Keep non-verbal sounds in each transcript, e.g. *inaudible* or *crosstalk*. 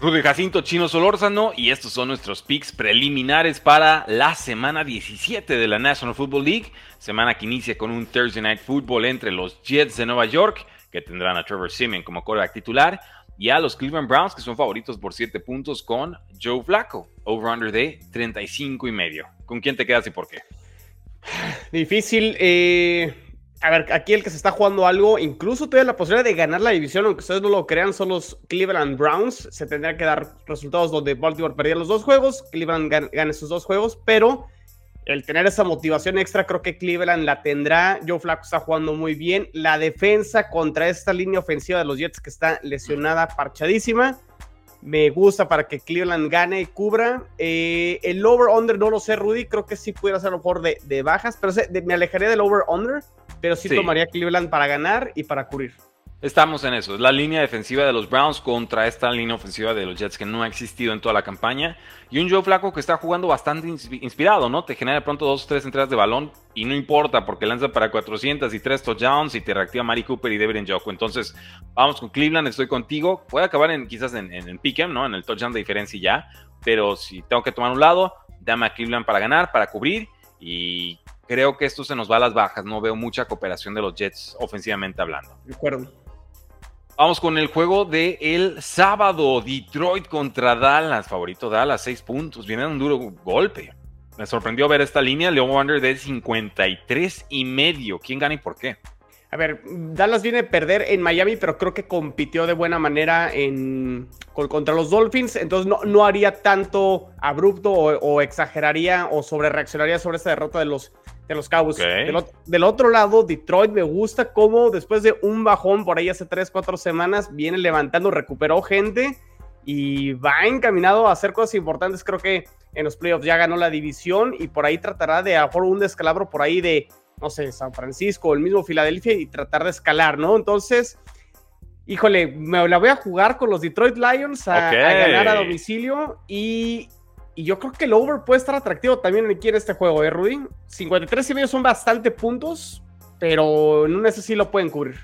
Rudy Jacinto Chino Solórzano y estos son nuestros picks preliminares para la semana 17 de la National Football League, semana que inicia con un Thursday Night Football entre los Jets de Nueva York, que tendrán a Trevor Simeon como quarterback titular, y a los Cleveland Browns, que son favoritos por 7 puntos con Joe Flacco, over-under de 35 y medio. ¿Con quién te quedas y por qué? Difícil. Eh, a ver, aquí el que se está jugando algo, incluso tiene la posibilidad de ganar la división, aunque ustedes no lo crean, son los Cleveland Browns. Se tendría que dar resultados donde Baltimore perdía los dos juegos, Cleveland gane, sus dos juegos, pero el tener esa motivación extra, creo que Cleveland la tendrá. Joe Flacco está jugando muy bien. La defensa contra esta línea ofensiva de los Jets que está lesionada, parchadísima. Me gusta para que Cleveland gane y cubra. Eh, el over-under no lo sé, Rudy. Creo que sí pudiera ser a lo mejor de bajas, pero me alejaría del over-under pero sí, tomaría Cleveland para ganar y para cubrir. Estamos en eso. Es la línea defensiva de los Browns contra esta línea ofensiva de los Jets que no ha existido en toda la campaña. Y un Joe Flaco que está jugando bastante inspirado, ¿no? Te genera de pronto dos o tres entradas de balón y no importa porque lanza para 400 y tres touchdowns y te reactiva Mari Cooper y Devin Njoku. Entonces, vamos con Cleveland, estoy contigo. Puede acabar en, quizás en, en, en ¿no? En el touchdown de diferencia ya. Pero si tengo que tomar un lado, dame a Cleveland para ganar, para cubrir. Y creo que esto se nos va a las bajas. No veo mucha cooperación de los Jets ofensivamente hablando. De acuerdo. Vamos con el juego de el sábado. Detroit contra Dallas. Favorito Dallas, seis puntos. Viene un duro golpe. Me sorprendió ver esta línea. Leon Wander de 53 y medio. ¿Quién gana y por qué? A ver, Dallas viene a perder en Miami, pero creo que compitió de buena manera en, contra los Dolphins. Entonces no, no haría tanto abrupto o, o exageraría o sobre reaccionaría sobre esta derrota de los, de los Cowboys. Del, otro lado, Detroit me gusta cómo después de un bajón por ahí hace 3, 4 semanas, viene levantando, recuperó gente y va encaminado a hacer cosas importantes. Creo que en los playoffs ya ganó la división y por ahí tratará de a un descalabro por ahí de, no sé, San Francisco, el mismo Filadelfia y tratar de escalar, ¿no? Entonces, híjole, me la voy a jugar con los Detroit Lions a ganar a domicilio y y yo creo que el over puede estar atractivo también aquí en este juego, ¿eh, Rudy? 53 y medio son bastante puntos, pero en un ese sí lo pueden cubrir.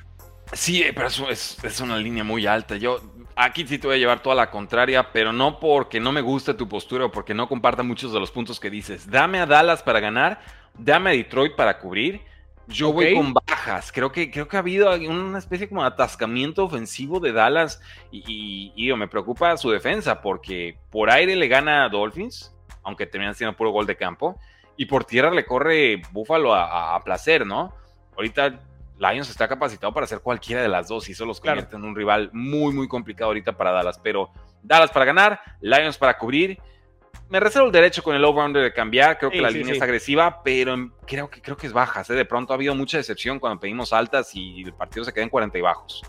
Sí, pero eso es, es, una línea muy alta. Yo aquí sí te voy a llevar toda la contraria, pero no porque no me guste tu postura o porque no comparta muchos de los puntos que dices. Dame a Dallas para ganar, dame a Detroit para cubrir yo voy con bajas. Creo que, creo que ha habido una especie como de atascamiento ofensivo de Dallas y, me preocupa su defensa porque por aire le gana a Dolphins, aunque terminan siendo puro gol de campo, y por tierra le corre Buffalo a, placer, ¿no? Ahorita Lions está capacitado para hacer cualquiera de las dos y eso los convierte en un rival muy, muy complicado ahorita para Dallas, pero Dallas para ganar, Lions para cubrir me reservo el derecho con el over-under de cambiar. Creo que la línea es agresiva, pero creo que, creo que es baja. ¿eh? De pronto ha habido mucha decepción cuando pedimos altas y el partido se queda en 40 y bajos.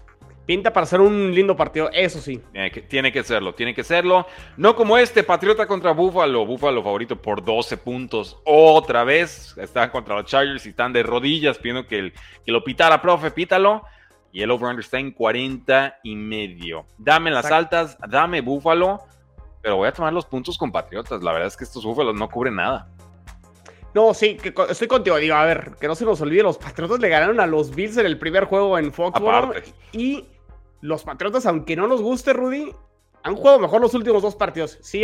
Pinta para ser un lindo partido, eso sí. Tiene que, tiene que serlo, tiene que serlo. No como este, Patriota contra Búfalo. Búfalo favorito por 12 puntos. Otra vez están contra los Chargers y están de rodillas pidiendo que, el, que lo pitara, profe, pítalo. Y el over-under está en 40 y medio. Dame las altas, dame Búfalo pero voy a tomar los puntos compatriotas. La verdad es que estos búfalos no cubren nada. No, sí, que estoy contigo. Digo, a ver, que no se nos olvide, los Patriotas le ganaron a los Bills en el primer juego en Foxborough. Y los Patriotas, aunque no nos guste, Rudy, han jugado mejor los últimos dos partidos. Sí,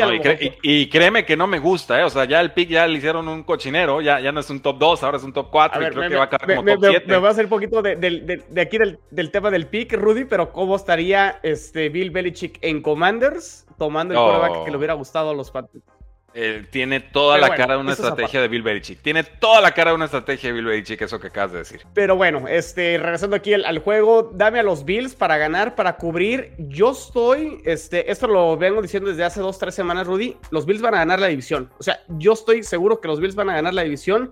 y, créeme que no me gusta, ¿eh? O sea, ya el pick ya le hicieron un cochinero, ya, ya no es un top 2, ahora es un top 4 y creo que va a acabar como top 7. Me, voy a hacer un poquito de, aquí del, tema del pick, Rudy, pero ¿cómo estaría este Bill Belichick en Commanders tomando el oh. que le hubiera gustado a los Patriots? Eh, tiene toda la cara de una estrategia de Bill Belichick. Tiene toda la cara de una estrategia de Bill Belichick, eso que acabas de decir. Pero bueno, este, regresando aquí al, juego, dame a los Bills para ganar, para cubrir. Yo estoy, este, esto lo vengo diciendo desde hace dos, tres semanas, Rudy. Los Bills van a ganar la división. O sea, yo estoy seguro que los Bills van a ganar la división.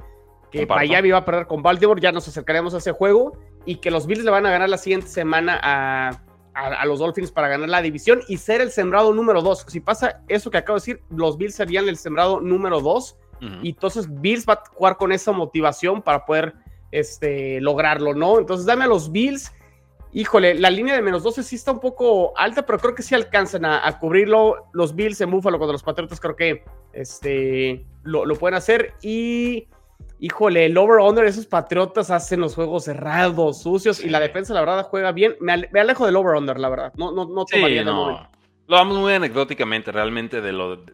Que Miami va a perder con Baltimore, ya nos acercaremos a ese juego. Y que los Bills le van a ganar la siguiente semana a, a, los Dolphins para ganar la división y ser el sembrado número dos. Si pasa eso que acabo de decir, los Bills serían el sembrado número dos. Y entonces Bills va a jugar con esa motivación para poder este, lograrlo, ¿no? Entonces dame a los Bills. Híjole, la línea de menos 12 sí está un poco alta, pero creo que sí alcanzan a, cubrirlo. Los Bills en Búfalo contra los Patriotas creo que este, lo, lo pueden hacer. Y híjole, el over-under, esos patriotas hacen los juegos cerrados, sucios, y la defensa, la verdad, juega bien. Me, alejo del over-under, la verdad. No, no, no tomaría no. Lo vamos muy anecdóticamente, realmente, de lo...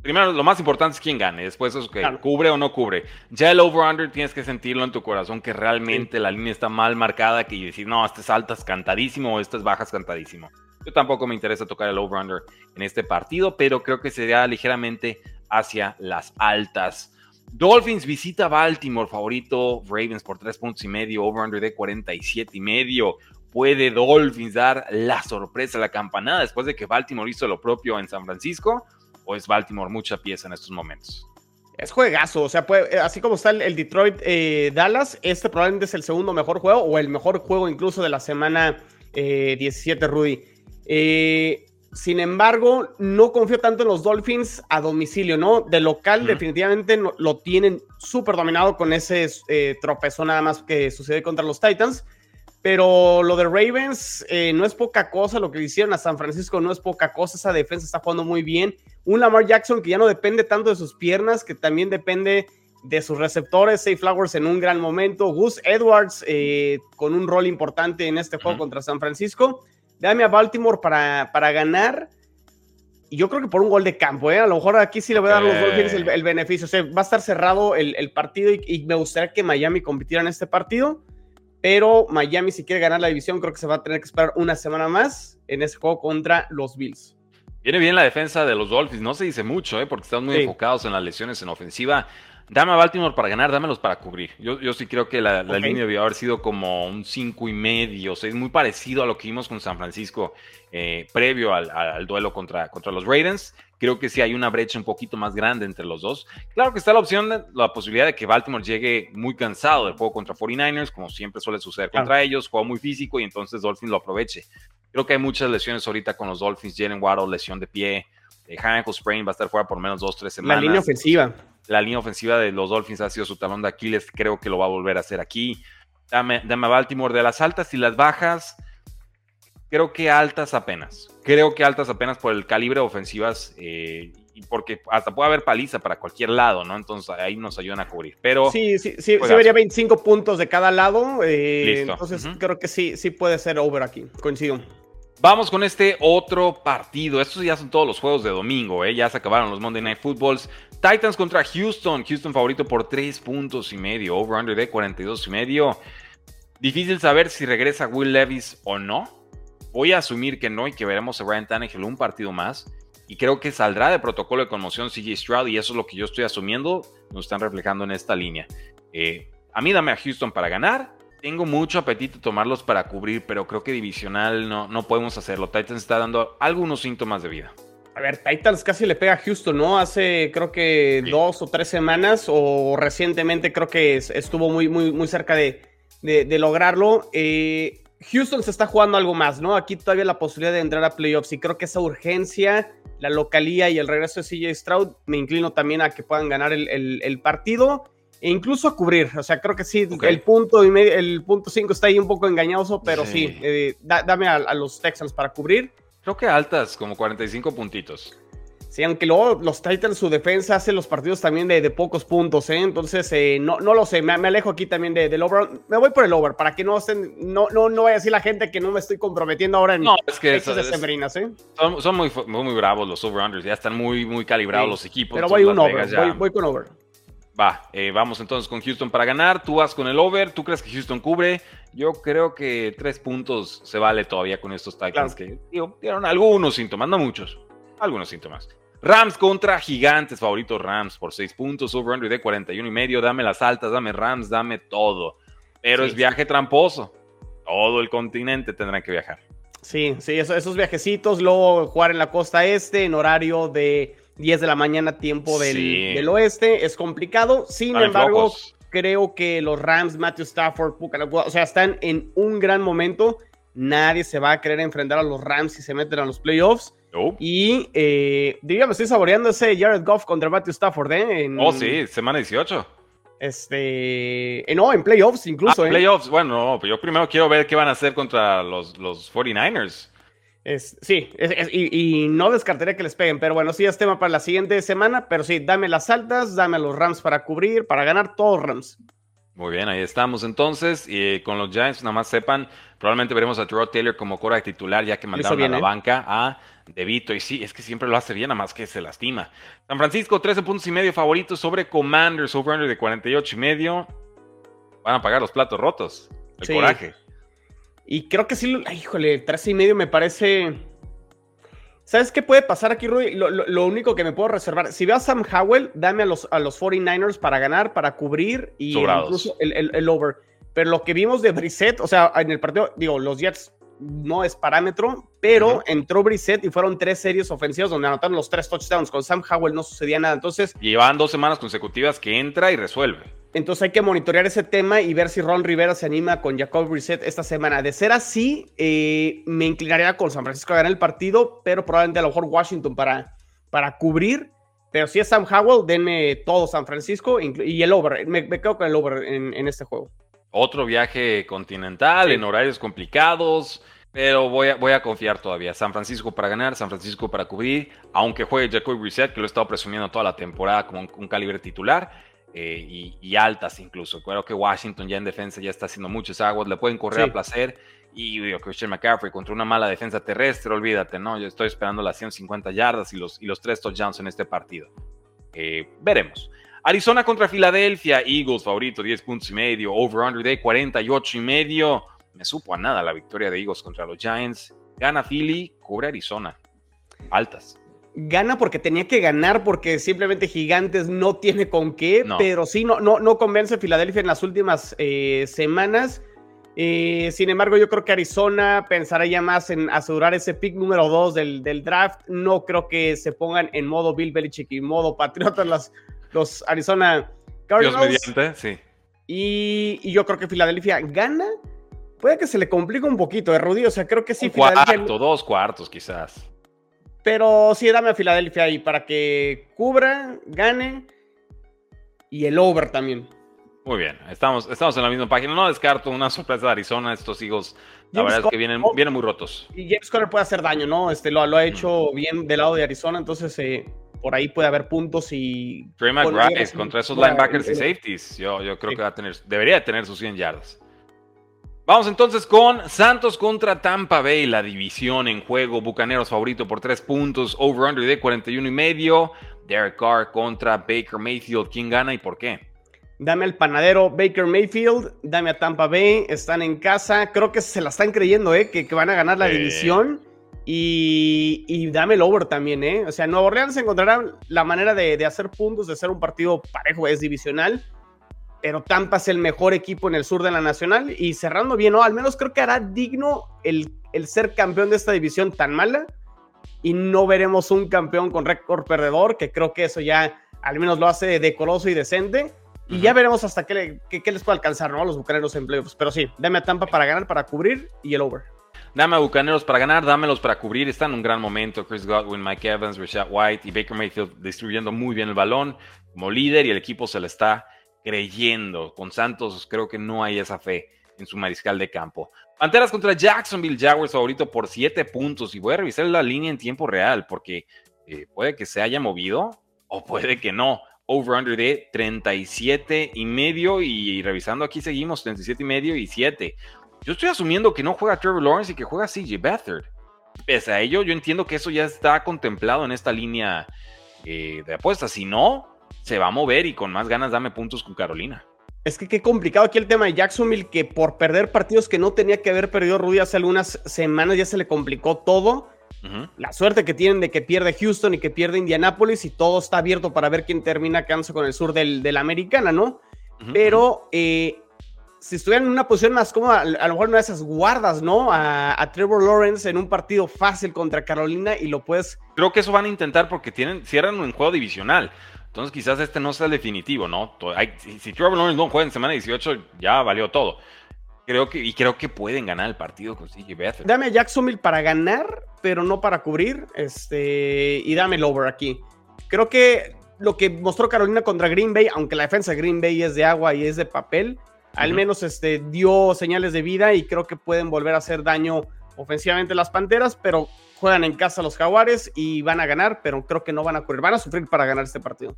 primero, lo más importante es quién gane, después es que cubre o no cubre. Ya el over-under tienes que sentirlo en tu corazón, que realmente la línea está mal marcada, que decir, no, este es altas cantadísimo o este es bajas cantadísimo. Yo tampoco me interesa tocar el over-under en este partido, pero creo que sería ligeramente hacia las altas. Dolphins visita Baltimore, favorito Ravens por tres puntos y medio, over-under de 47 y medio. ¿Puede Dolphins dar la sorpresa, la campanada después de que Baltimore hizo lo propio en San Francisco? ¿O es Baltimore mucha pieza en estos momentos? Es juegazo, o sea, eh, así como está el, Detroit eh, Dallas, este probablemente es el segundo mejor juego o el mejor juego incluso de la semana 17, eh, Rudy. Sin embargo, no confío tanto en los Dolphins a domicilio, ¿no? De local, definitivamente lo tienen súper dominado con ese tropezón nada más que sucede contra los Titans. Pero lo de Ravens eh, no es poca cosa, lo que le hicieron a San Francisco no es poca cosa, esa defensa está jugando muy bien. Un Lamar Jackson que ya no depende tanto de sus piernas, que también depende de sus receptores, Safe Flowers en un gran momento, Gus Edwards eh, con un rol importante en este juego contra San Francisco. Dame a Baltimore para, para ganar. Y yo creo que por un gol de campo, ¿eh? A lo mejor aquí sí le voy a dar a los Dolphins el, beneficio. O sea, va a estar cerrado el, partido y, y, me gustaría que Miami compitiera en este partido pero Miami si quiere ganar la división creo que se va a tener que esperar una semana más en ese juego contra los Bills. Viene bien la defensa de los Dolphins, no se dice mucho, ¿eh? porque están muy enfocados en las lesiones en ofensiva. Dame a Baltimore para ganar, dámelos para cubrir. Yo, yo sí creo que la, línea debió haber sido como un 5 y medio, es muy parecido a lo que vimos con San Francisco eh, previo al, duelo contra, contra los Raiders. Creo que sí hay una brecha un poquito más grande entre los dos. Claro que está la opción, de, la posibilidad de que Baltimore llegue muy cansado del juego contra 49ers, como siempre suele suceder contra ellos, juego muy físico y entonces Dolphins lo aproveche. Creo que hay muchas lesiones ahorita con los Dolphins, Jalen Waddle, lesión de pie, eh, sprain, va a estar fuera por menos dos, tres semanas. La línea ofensiva la línea ofensiva de los Dolphins ha sido su talón de Aquiles, creo que lo va a volver a hacer aquí. Dame, dame a Baltimore de las altas y las bajas, creo que altas apenas. Creo que altas apenas por el calibre de ofensivas eh, y porque hasta puede haber paliza para cualquier lado, ¿no? Entonces ahí nos ayudan a cubrir. Pero sí, sí, sí, sí vería 25 puntos de cada lado. Eh, entonces creo que sí, sí puede ser over aquí. Coincido. Vamos con este otro partido. Estos ya son todos los juegos de domingo, ¿eh? Ya se acabaron los Monday Night Footballs. Titans contra Houston. Houston favorito por 3 puntos y medio. Over-under de 42 y medio. Difícil saber si regresa Will Levis o no. Voy a asumir que no y que veremos a Ryan Tannehill un partido más. Y creo que saldrá de protocolo de conmoción CJ Stroud y eso es lo que yo estoy asumiendo. Nos están reflejando en esta línea. Eh, a mí dame a Houston para ganar. Tengo mucho apetito tomarlos para cubrir, pero creo que divisional no, no podemos hacerlo. Titans está dando algunos síntomas de vida. A ver, Titans casi le pega a Houston, ¿no? Hace creo que dos o tres semanas o recientemente creo que estuvo muy, muy, muy cerca de, lograrlo. Eh, Houston se está jugando algo más, ¿no? Aquí todavía la posibilidad de entrar a playoffs y creo que esa urgencia, la localía y el regreso de CJ Stroud, me inclino también a que puedan ganar el partido e incluso a cubrir. O sea, creo que sí, el punto y medio, el punto 5 está ahí un poco engañoso, pero sí, eh, dame a, los Texans para cubrir. Creo que altas, como 45 puntitos. Sí, aunque luego los Titans, su defensa hace los partidos también de, pocos puntos, ¿eh? Entonces, eh, no, no lo sé, me, alejo aquí también del over. Me voy por el over, para que no estén, no, no, no vaya a decir la gente que no me estoy comprometiendo ahora en no, es que eso, de sembrinas, ¿eh? Son, muy, muy, bravos los over-unders, ya están muy, muy calibrados los equipos. Pero voy un over, voy, voy con over. Va, eh, vamos entonces con Houston para ganar. Tú vas con el over. ¿Tú crees que Houston cubre? Yo creo que tres puntos se vale todavía con estos Titans que dieron algunos síntomas, no muchos, algunos síntomas. Rams contra Gigantes, favorito Rams por seis puntos, over-under de 41 y medio. Dame las altas, dame Rams, dame todo. Pero es viaje tramposo. Todo el continente tendrá que viajar. Sí, sí, esos viajecitos, luego jugar en la costa este, en horario de 10 de la mañana, tiempo del, oeste. Es complicado. Sin embargo, creo que los Rams, Matthew Stafford, o sea, están en un gran momento. Nadie se va a querer enfrentar a los Rams si se meten a los playoffs. Y eh, diría, me estoy saboreando ese Jared Goff contra Matthew Stafford, ¿eh? oh, sí, semana 18. Este, eh, no, en playoffs incluso. Ah, ¿eh? playoffs, bueno, yo primero quiero ver qué van a hacer contra los, los 49ers sí, y, no descartaría que les peguen, pero bueno, sí es tema para la siguiente semana, pero sí, dame las altas, dame a los Rams para cubrir, para ganar todos Rams. Muy bien, ahí estamos entonces. Y con los Giants, nada más sepan, probablemente veremos a Terrell Taylor como cora titular, ya que mandaron a la ¿eh? banca a de Vito. Y sí, es que siempre lo hace bien, nada más que se lastima. San Francisco, 13 puntos y medio favoritos sobre Commanders, over de 48 y medio. Van a pagar los platos rotos. El coraje. Y creo que sí, híjole, 13 y medio me parece. ¿Sabes qué puede pasar aquí, Rudy? Lo, único que me puedo reservar, si veo a Sam Howell, dame a los, a los 49ers para ganar, para cubrir y incluso el, el, over. Pero lo que vimos de Brissett, o sea, en el partido, digo, los Jets no es parámetro, pero entró Brissett y fueron tres series ofensivas donde anotaron los tres touchdowns. Con Sam Howell no sucedía nada. Entonces. Llevan dos semanas consecutivas que entra y resuelve. Entonces hay que monitorear ese tema y ver si Ron Rivera se anima con Jacob Brissett esta semana. De ser así, eh, me inclinaría con San Francisco a ganar el partido, pero probablemente a lo mejor Washington para, para cubrir. Pero si es Sam Howell, denme todo San Francisco y el over. Me, quedo con el over en este juego. Otro viaje continental en horarios complicados, pero voy a, voy a confiar todavía. San Francisco para ganar, San Francisco para cubrir, aunque juegue Jacoby Brissett, que lo he estado presumiendo toda la temporada como un, calibre titular. Eh, y, altas incluso. Creo que Washington ya en defensa ya está haciendo muchas aguas, le pueden correr a placer. Y Christian McCaffrey contra una mala defensa terrestre, olvídate, ¿no? Yo estoy esperando las 150 yardas y los, y los tres touchdowns en este partido. Eh, veremos. Arizona contra Filadelfia, Eagles favorito, 10 puntos y medio, over-under de 48 y medio. Me supo a nada la victoria de Eagles contra los Giants. Gana Philly, cubre Arizona. Altas. Gana porque tenía que ganar, porque simplemente Gigantes no tiene con qué, pero sí, no, no, no convence Filadelfia en las últimas eh, semanas. Eh, sin embargo, yo creo que Arizona pensará ya más en asegurar ese pick número 2 del, del, draft. No creo que se pongan en modo Bill Belichick y modo Patriotas las, los Arizona Cardinals. sí. Y, yo creo que Filadelfia gana. Puede que se le complique un poquito, ¿eh, Rudy? O sea, creo que sí. Un cuarto, dos cuartos quizás. Pero sí, dame a Filadelfia ahí para que cubra, gane y el over también. Muy bien, estamos, estamos en la misma página. No descarto una sorpresa de Arizona, estos hijos. La verdad es que vienen, vienen muy rotos. Y James Conner puede hacer daño, ¿no? Este lo, lo ha hecho bien del lado de Arizona, entonces eh, por ahí puede haber puntos y... Trey McGrath contra esos linebackers y safeties, yo, yo creo que va a tener, debería tener sus 100 yardas. Vamos entonces con Santos contra Tampa Bay, la división en juego, Bucaneros favorito por 3 puntos, over-under de 41 y medio, Derek Carr contra Baker Mayfield, ¿quién gana y por qué? Dame al panadero Baker Mayfield, dame a Tampa Bay, están en casa, creo que se la están creyendo, ¿eh? que, que van a ganar la división. Y, dame el over también, ¿eh? O sea, Nuevo Orleans encontrará la manera de, hacer puntos, de ser un partido parejo, es divisional. Pero Tampa es el mejor equipo en el sur de la Nacional. Y cerrando bien, ¿no? Al menos creo que hará digno el, el ser campeón de esta división tan mala. Y no veremos un campeón con récord perdedor, que creo que eso ya al menos lo hace decoroso y decente. Y ya veremos hasta qué, qué, les puede alcanzar, ¿no? A los bucaneros en playoffs. Pero sí, dame a Tampa para ganar, para cubrir y el over. Dame a Bucaneros para ganar, dámelos para cubrir. Están en un gran momento. Chris Godwin, Mike Evans, Rashad White y Baker Mayfield distribuyendo muy bien el balón como líder y el equipo se le está creyendo. Con Santos creo que no hay esa fe en su mariscal de campo. Panteras contra Jacksonville Jaguars favorito por 7 puntos. Y voy a revisar la línea en tiempo real porque eh, puede que se haya movido o puede que no. Over-under de 37 y medio y revisando aquí seguimos 37 y medio y 7. Yo estoy asumiendo que no juega Trevor Lawrence y que juega CJ Beathard. Pese a ello, yo entiendo que eso ya está contemplado en esta línea eh, de apuestas. Si no, se va a mover y con más ganas dame puntos con Carolina. Es que qué complicado aquí el tema de Jacksonville, que por perder partidos que no tenía que haber perdido Rudy hace algunas semanas ya se le complicó todo. La suerte que tienen de que pierde Houston y que pierde Indianapolis y todo está abierto para ver quién termina quedándose con el sur del, de la americana, ¿no? Pero eh, si estuvieran en una posición más cómoda, a lo mejor una de esas guardas, ¿no? A, Trevor Lawrence en un partido fácil contra Carolina y lo puedes. Creo que eso van a intentar porque tienen, cierran un juego divisional. Entonces quizás este no sea el definitivo, ¿no? si, Trevor Lawrence no juega en semana 18, ya valió todo. Creo que, y creo que pueden ganar el partido con CJ Beathard. Dame a Jacksonville para ganar, pero no para cubrir. Este, y dame el over aquí. Creo que lo que mostró Carolina contra Green Bay, aunque la defensa de Green Bay es de agua y es de papel, al menos este, dio señales de vida y creo que pueden volver a hacer daño ofensivamente las Panteras, pero juegan en casa los Jaguares y van a ganar, pero creo que no van a correr, van a sufrir para ganar este partido.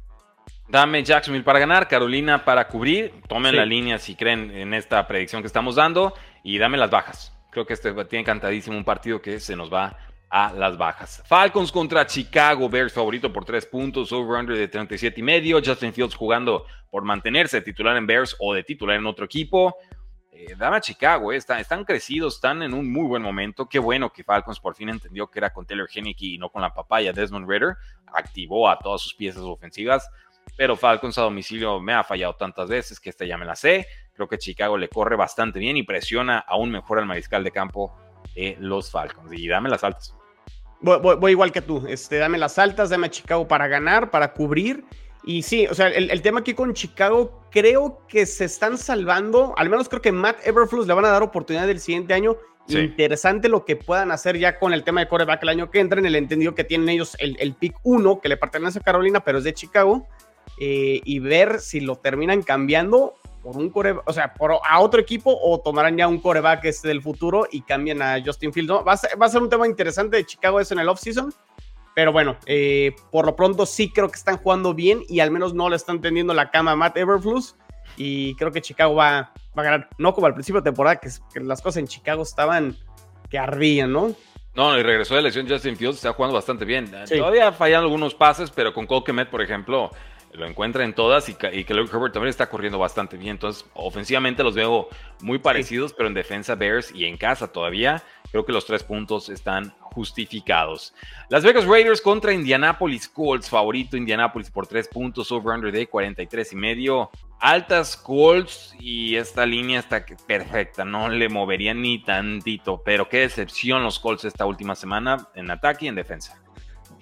Dame Jacksonville para ganar, Carolina para cubrir, tomen la línea si creen en esta predicción que estamos dando y dame las bajas. Creo que este tiene encantadísimo un partido que se nos va a las bajas. Falcons contra Chicago, Bears favorito por tres puntos, over-under de 37 y medio. Justin Fields jugando por mantenerse titular en Bears o de titular en otro equipo. Eh, dame a Chicago, eh, están crecidos, están en un muy buen momento. Qué bueno que Falcons por fin entendió que era con Taylor Henneke y no con la papaya Desmond Ritter. Activó a todas sus piezas ofensivas, pero Falcons a domicilio me ha fallado tantas veces que esta ya me la sé. Creo que Chicago le corre bastante bien y presiona aún mejor al mariscal de campo de los Falcons. Y dame las altas. Voy, igual que tú. Este, dame las altas, dame a Chicago para ganar, para cubrir. Y sí, o sea, el, tema aquí con Chicago, creo que se están salvando. Al menos creo que Matt Everflux le van a dar oportunidad el siguiente año. Interesante lo que puedan hacer ya con el tema de coreback el año que entra, en el entendido que tienen ellos el, el pick 1 que le pertenece a Carolina, pero es de Chicago. Eh, y ver si lo terminan cambiando por un coreback, o sea, por, a otro equipo o tomarán ya un coreback este del futuro y cambian a Justin Fields. Va, a ser, un tema interesante de Chicago eso en el offseason. Pero bueno, eh, por lo pronto sí creo que están jugando bien y al menos no le están tendiendo la cama a Matt Everflux. Y creo que Chicago va, va a ganar, no como al principio de temporada, que, las cosas en Chicago estaban que ardían, ¿no? No, y regresó de lesión Justin Fields, está jugando bastante bien. Todavía fallan algunos pases, pero con Cole Kemet, por ejemplo, lo encuentra en todas y, y que Luke Herbert también está corriendo bastante bien. Entonces, ofensivamente los veo muy parecidos, pero en defensa Bears y en casa todavía creo que los tres puntos están justificados. Las Vegas Raiders contra Indianapolis Colts, favorito Indianapolis por tres puntos, over-under de 43 y medio. Altas Colts y esta línea está perfecta, no le movería ni tantito, pero qué decepción los Colts esta última semana en ataque y en defensa.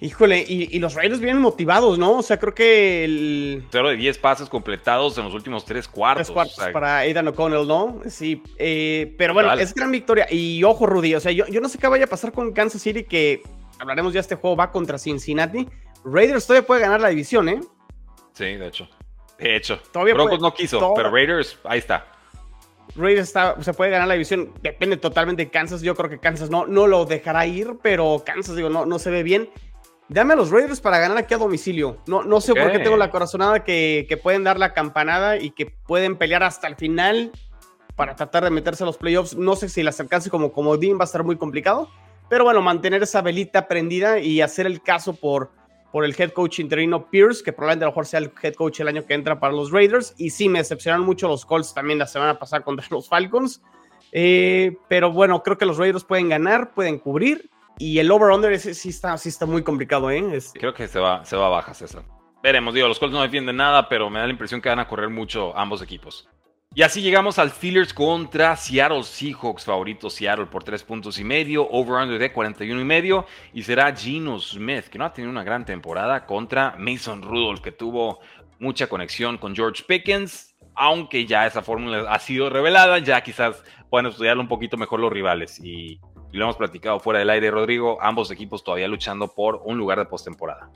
Híjole, y, los Raiders vienen motivados, ¿no? O sea, creo que el. Cero de 10 pases completados en los últimos tres cuartos. Tres cuartos para Aidan O'Connell, ¿no? Sí. Eh, pero bueno, es gran victoria. Y ojo, Rudy, o sea, yo, yo no sé qué vaya a pasar con Kansas City, que hablaremos ya este juego va contra Cincinnati. Raiders todavía puede ganar la división, ¿eh? Sí, de hecho. De hecho. Todavía Broncos no quiso, pero Raiders, ahí está. Raiders está, se puede ganar la división. Depende totalmente de Kansas. Yo creo que Kansas no, no lo dejará ir, pero Kansas, digo, no, no se ve bien. Dame a los Raiders para ganar aquí a domicilio. No, no sé por qué tengo la corazonada que, pueden dar la campanada y que pueden pelear hasta el final para tratar de meterse a los playoffs. No sé si las alcance como comodín va a estar muy complicado. Pero bueno, mantener esa velita prendida y hacer el caso por, por el head coach interino Pierce, que probablemente a lo mejor sea el head coach el año que entra para los Raiders. Y sí, me decepcionaron mucho los Colts también la semana pasada contra *laughs* los Falcons. Eh, pero bueno, creo que los Raiders pueden ganar, pueden cubrir y el over-under sí está, sí está muy complicado, ¿eh? Creo que se va, se va a baja, César. Veremos, digo, los Colts no defienden nada, pero me da la impresión que van a correr mucho ambos equipos. Y así llegamos al Steelers contra Seattle Seahawks, favorito Seattle por tres puntos y medio, over-under de 41 y medio, y será Gino Smith, que no ha tenido una gran temporada, contra Mason Rudolph, que tuvo mucha conexión con George Pickens, aunque ya esa fórmula ha sido revelada, ya quizás puedan estudiarlo un poquito mejor los rivales. Y y lo hemos platicado fuera del aire, Rodrigo, ambos equipos todavía luchando por un lugar de postemporada.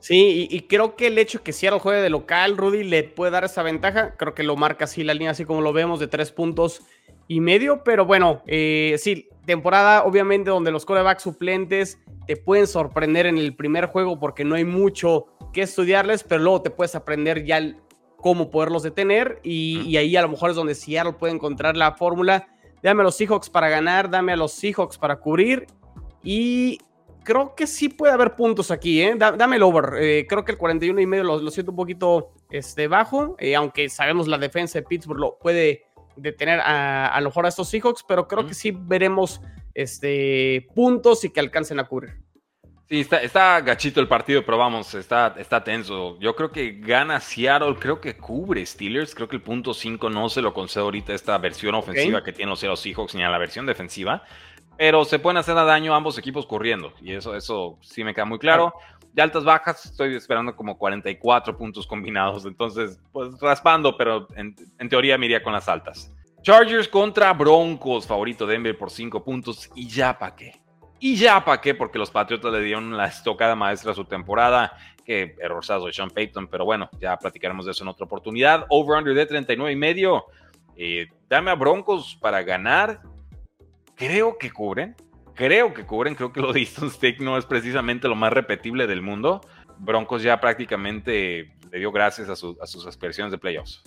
Sí, y, creo que el hecho que Seattle juegue de local, Rudy, le puede dar esa ventaja. Creo que lo marca así la línea, así como lo vemos, de tres puntos y medio. Pero bueno, eh, sí, temporada obviamente donde los corebacks suplentes te pueden sorprender en el primer juego porque no hay mucho que estudiarles, pero luego te puedes aprender ya cómo poderlos detener y, y ahí a lo mejor es donde Seattle puede encontrar la fórmula Dame a los Seahawks para ganar, dame a los Seahawks para cubrir. Y creo que sí puede haber puntos aquí, ¿eh? dame el over. Eh, creo que el 41 y medio lo, siento un poquito este, bajo, eh, aunque sabemos la defensa de Pittsburgh lo puede detener a, a lo mejor a estos Seahawks, pero creo que sí veremos este, puntos y que alcancen a cubrir. Sí, está, está gachito el partido, pero vamos, está, está tenso. Yo creo que gana Seattle, creo que cubre Steelers. Creo que el punto 5 no se lo concedo ahorita esta versión ofensiva que tienen los Seahawks ni a la versión defensiva. Pero se pueden hacer daño a ambos equipos corriendo. Y eso, eso sí me queda muy claro. De altas bajas estoy esperando como 44 puntos combinados. Entonces, pues raspando, pero en, en teoría me iría con las altas. Chargers contra Broncos, favorito Denver por 5 puntos. Y ya para qué. Y ya para qué, porque los Patriotas le dieron la estocada maestra a su temporada. Que errorzazo de Sean Payton, pero bueno, ya platicaremos de eso en otra oportunidad. Over-under de 39 y medio. Eh, dame a Broncos para ganar. Creo que cubren. Creo que cubren. Creo que lo de Easton Stick no es precisamente lo más repetible del mundo. Broncos ya prácticamente le dio gracias a, a sus aspiraciones de playoffs.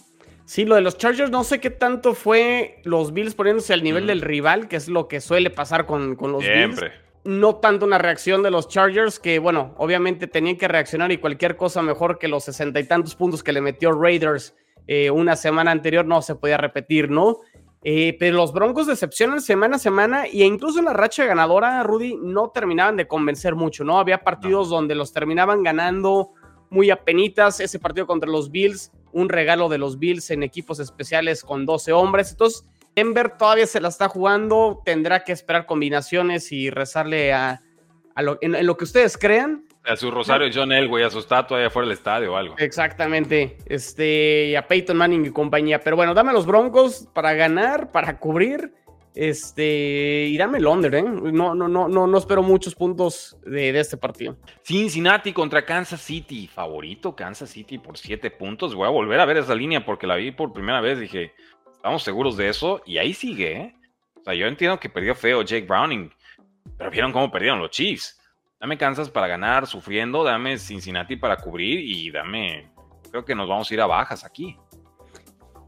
Sí, lo de los Chargers no sé qué tanto fue los Bills poniéndose al nivel del rival, que es lo que suele pasar con, con los Siempre. Bills. no tanto una reacción de los Chargers, que bueno, obviamente tenían que reaccionar y cualquier cosa mejor que los sesenta y tantos puntos que le metió Raiders eh, una semana anterior no se podía repetir, ¿no? Eh, pero los Broncos decepcionan semana a semana e incluso en la racha ganadora, Rudy, no terminaban de convencer mucho, ¿no? Había partidos donde los terminaban ganando muy apenitas, ese partido contra los Bills, un regalo de los Bills en equipos especiales con 12 hombres, entonces Denver todavía se la está jugando, tendrá que esperar combinaciones y rezarle a, lo, en, lo que ustedes crean. A su Rosario John Elway, a su estatua allá afuera del estadio o algo. Exactamente. Este, y a Peyton Manning y compañía. Pero bueno, dame los Broncos para ganar, para cubrir. Este, y dame el under, ¿eh? No, no, no, no, no espero muchos puntos de, este partido. Cincinnati contra Kansas City. Favorito Kansas City por siete puntos. Voy a volver a ver esa línea porque la vi por primera vez. Dije, Estamos seguros de eso y ahí sigue. ¿eh? O sea, yo entiendo que perdió feo Jake Browning, pero vieron cómo perdieron los Chiefs. Dame Kansas para ganar sufriendo, dame Cincinnati para cubrir y dame. Creo que nos vamos a ir a bajas aquí.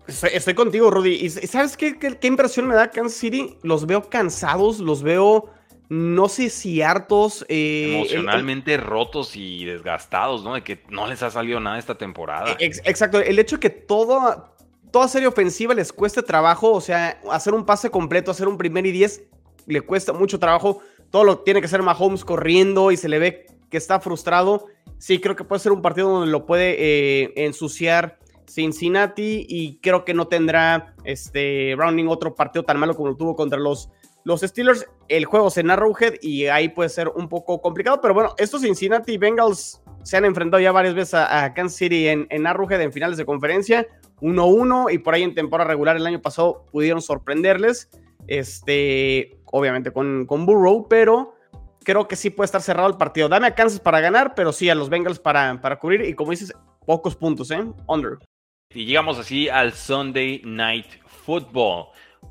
Estoy, contigo, Rudy. ¿Y sabes qué, qué, impresión me da Kansas City? Los veo cansados, los veo no sé si hartos. Eh, Emocionalmente rotos y desgastados, ¿no? De que no les ha salido nada esta temporada. exacto. El hecho de que todo, toda serie ofensiva les cuesta trabajo, o sea, hacer un pase completo, hacer un primer y diez, le cuesta mucho trabajo. Todo lo tiene que hacer Mahomes corriendo y se le ve que está frustrado. Sí, creo que puede ser un partido donde lo puede eh, ensuciar Cincinnati y creo que no tendrá este Browning otro partido tan malo como lo tuvo contra los, los Steelers. El juego se en Arrowhead y ahí puede ser un poco complicado, pero bueno, estos Cincinnati Bengals se han enfrentado ya varias veces a, Kansas City en, en en finales de conferencia. 1-1 y por ahí en temporada regular el año pasado pudieron sorprenderles, este, obviamente con, con Burrow, pero creo que sí puede estar cerrado el partido. Dame a Kansas para ganar, pero sí a los Bengals para, para cubrir y como dices, pocos puntos, ¿eh? Under. Y llegamos así al Sunday Night Football.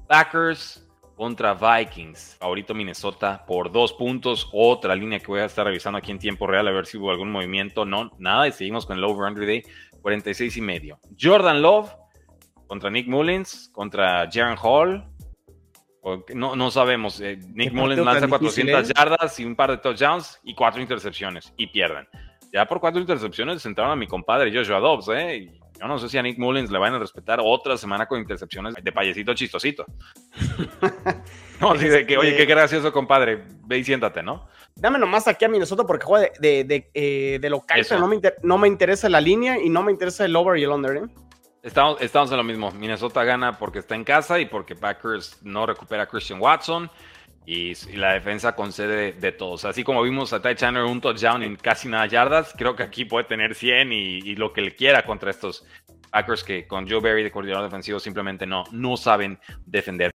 Packers contra Vikings. Favorito Minnesota por dos puntos. Otra línea que voy a estar revisando aquí en tiempo real a ver si hubo algún movimiento. No, nada. Y seguimos con el over-under day. 46 y medio. Jordan Love contra Nick Mullins, contra Jaron Hall. No, no sabemos. Eh, Nick Mullins lanza 400 ¿eh? yardas y un par de touchdowns y cuatro intercepciones y pierden. Ya por cuatro intercepciones sentaron a mi compadre Joshua Dobbs, ¿eh? Yo no sé si a Nick Mullins le van a respetar otra semana con intercepciones de payecito chistosito. *laughs* no, así de que, oye, qué este gracioso, compadre. Ve y siéntate, ¿no? Dame nomás aquí a Minnesota porque juega de, de, eh, de, local, no me, no me, interesa la línea y no me interesa el over y el under, ¿eh? Estamos, estamos en lo mismo. Minnesota gana porque está en casa y porque Packers no recupera a Christian Watson. Y, la defensa concede de todos. Así como vimos a Ty Chandler un touchdown en casi nada yardas, creo que aquí puede tener 100 y, lo que le quiera contra estos Packers que con Joe Barry de coordinador defensivo simplemente no, no saben defender.